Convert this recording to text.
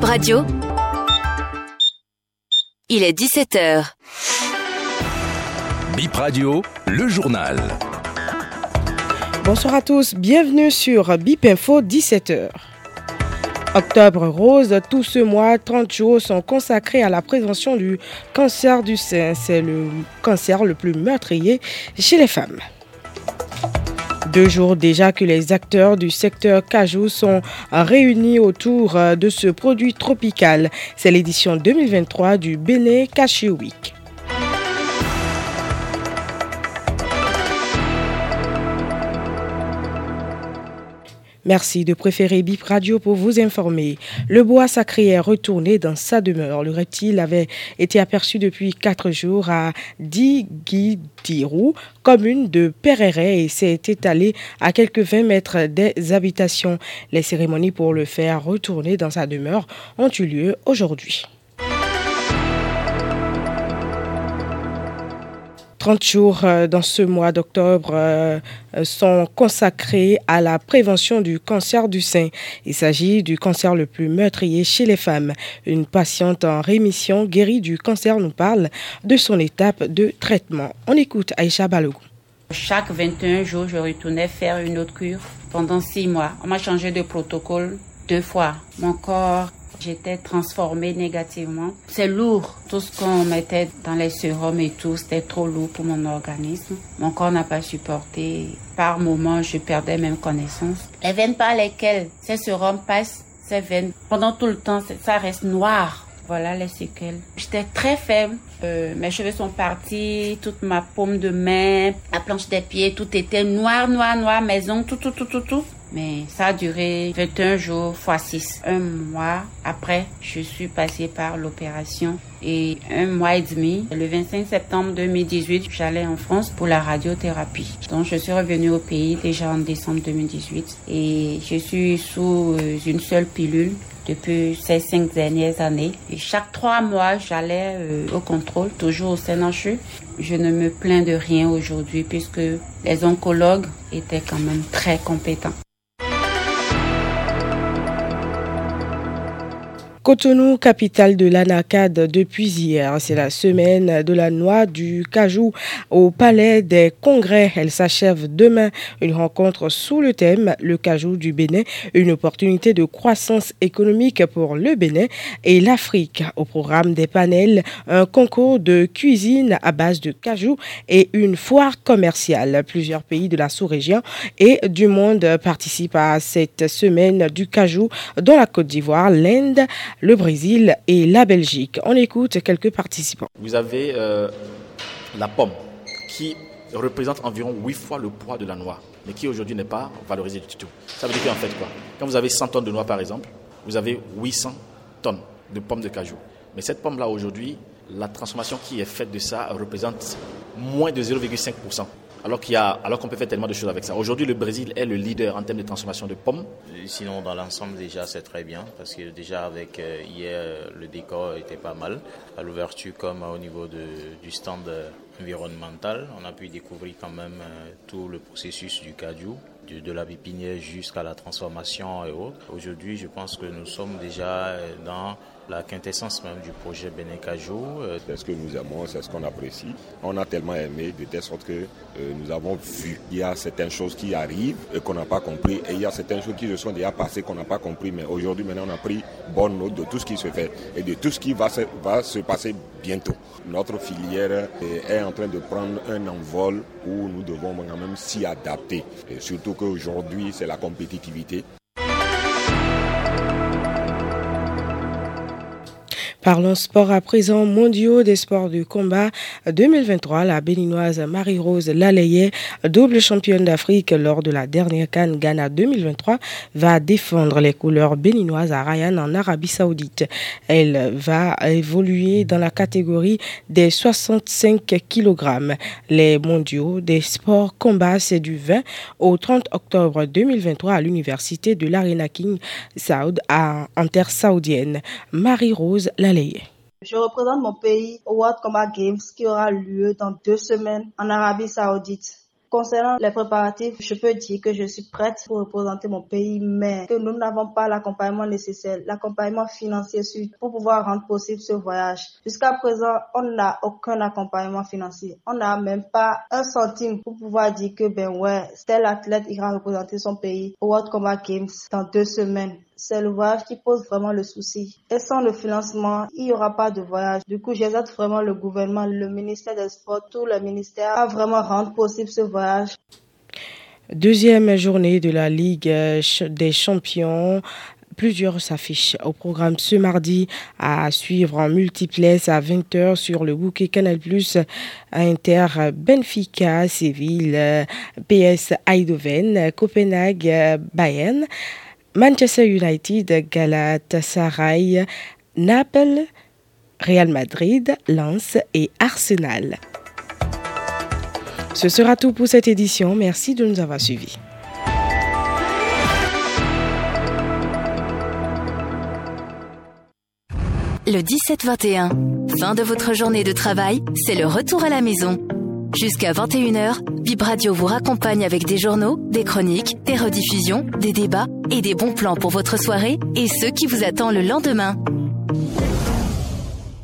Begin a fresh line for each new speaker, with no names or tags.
Bib Radio. Il est 17h.
Bip Radio, le journal.
Bonsoir à tous, bienvenue sur Bip Info 17h. Octobre rose, tout ce mois, 30 jours sont consacrés à la prévention du cancer du sein. C'est le cancer le plus meurtrier chez les femmes. Deux jours déjà que les acteurs du secteur cajou sont réunis autour de ce produit tropical. C'est l'édition 2023 du Béné Cashew Week. Merci de préférer Bip Radio pour vous informer. Le bois sacré est retourné dans sa demeure. Le reptile avait été aperçu depuis quatre jours à Diguidirou, commune de Pereret, et s'est étalé à quelques 20 mètres des habitations. Les cérémonies pour le faire retourner dans sa demeure ont eu lieu aujourd'hui. 30 jours euh, dans ce mois d'octobre euh, sont consacrés à la prévention du cancer du sein. Il s'agit du cancer le plus meurtrier chez les femmes. Une patiente en rémission guérie du cancer nous parle de son étape de traitement. On écoute Aïcha Balogou.
Chaque 21 jours, je retournais faire une autre cure pendant six mois. On m'a changé de protocole deux fois. Mon corps J'étais transformée négativement. C'est lourd. Tout ce qu'on mettait dans les sérums et tout, c'était trop lourd pour mon organisme. Mon corps n'a pas supporté. Par moments, je perdais même connaissance. Les veines par lesquelles ces sérums passent, ces veines, pendant tout le temps, ça reste noir. Voilà les séquelles. J'étais très faible. Euh, mes cheveux sont partis, toute ma paume de main, la planche des pieds, tout était noir, noir, noir, maison, tout, tout, tout, tout, tout. Mais ça a duré 21 jours x 6. Un mois après, je suis passée par l'opération et un mois et demi, le 25 septembre 2018, j'allais en France pour la radiothérapie. Donc je suis revenue au pays déjà en décembre 2018 et je suis sous euh, une seule pilule depuis ces cinq dernières années. Et chaque trois mois, j'allais euh, au contrôle, toujours au CNHU. Je ne me plains de rien aujourd'hui puisque les oncologues étaient quand même très compétents.
Cotonou, capitale de l'Anacade depuis hier. C'est la semaine de la noix du cajou au Palais des Congrès. Elle s'achève demain. Une rencontre sous le thème Le cajou du Bénin, une opportunité de croissance économique pour le Bénin et l'Afrique. Au programme des panels, un concours de cuisine à base de cajou et une foire commerciale. Plusieurs pays de la sous-région et du monde participent à cette semaine du cajou dans la Côte d'Ivoire, l'Inde, le Brésil et la Belgique. On écoute quelques participants.
Vous avez euh, la pomme qui représente environ 8 fois le poids de la noix, mais qui aujourd'hui n'est pas valorisée du tout. Ça veut dire qu'en fait Quand vous avez 100 tonnes de noix par exemple, vous avez 800 tonnes de pommes de cajou. Mais cette pomme-là aujourd'hui, la transformation qui est faite de ça représente moins de 0,5% alors qu'il y qu'on peut faire tellement de choses avec ça. Aujourd'hui, le Brésil est le leader en termes de transformation de pommes.
Sinon, dans l'ensemble, déjà, c'est très bien parce que déjà avec euh, hier, le décor était pas mal à l'ouverture comme au niveau du stand environnemental. On a pu découvrir quand même euh, tout le processus du cajou, de, la pépinière jusqu'à la transformation et autres. Aujourd'hui, je pense que nous sommes déjà euh, dans la quintessence même du projet Cajou.
Euh, c'est ce que nous aimons, c'est ce qu'on apprécie. On a tellement aimé de telle sorte que euh, nous avons vu. Il y a certaines choses qui arrivent et qu'on n'a pas compris et il y a certaines choses qui se sont déjà passées qu'on n'a pas compris. Mais aujourd'hui, maintenant, on a pris bonne note de tout ce qui se fait et de tout ce qui va se, va se passer bientôt. Notre filière est en train de prendre un envol où nous devons quand même s'y adapter. Et surtout qu'aujourd'hui, c'est la compétitivité.
Parlons sport à présent. Mondiaux des sports du combat 2023. La béninoise Marie-Rose Lalayet, double championne d'Afrique lors de la dernière Cannes Ghana 2023, va défendre les couleurs béninoises à Ryan en Arabie Saoudite. Elle va évoluer dans la catégorie des 65 kg. Les mondiaux des sports combat, c'est du 20 au 30 octobre 2023 à l'université de l'Arena King Saoud en terre saoudienne. Marie-Rose Lalayet
je représente mon pays au World Combat Games qui aura lieu dans deux semaines en Arabie Saoudite.
Concernant les préparatifs, je peux dire que je suis prête pour représenter mon pays, mais que nous n'avons pas l'accompagnement nécessaire, l'accompagnement financier pour pouvoir rendre possible ce voyage. Jusqu'à présent, on n'a aucun accompagnement financier. On n'a même pas un centime pour pouvoir dire que, ben ouais, tel athlète ira représenter son pays au World Combat Games dans deux semaines c'est le voyage qui pose vraiment le souci. Et sans le financement, il n'y aura pas de voyage. Du coup, j'aide vraiment le gouvernement, le ministère des Sports, tout le ministère à vraiment rendre possible ce voyage.
Deuxième journée de la Ligue des champions plusieurs s'affichent au programme ce mardi à suivre en multiplex à 20h sur le bouquet Canal Plus Inter Benfica, Séville, PS Eindhoven, Copenhague, Bayern. Manchester United, Galatasaray, Naples, Real Madrid, Lens et Arsenal. Ce sera tout pour cette édition. Merci de nous avoir suivis.
Le 17-21, fin de votre journée de travail, c'est le retour à la maison. Jusqu'à 21h, Bib Radio vous raccompagne avec des journaux, des chroniques, des rediffusions, des débats et des bons plans pour votre soirée et ceux qui vous attendent le lendemain.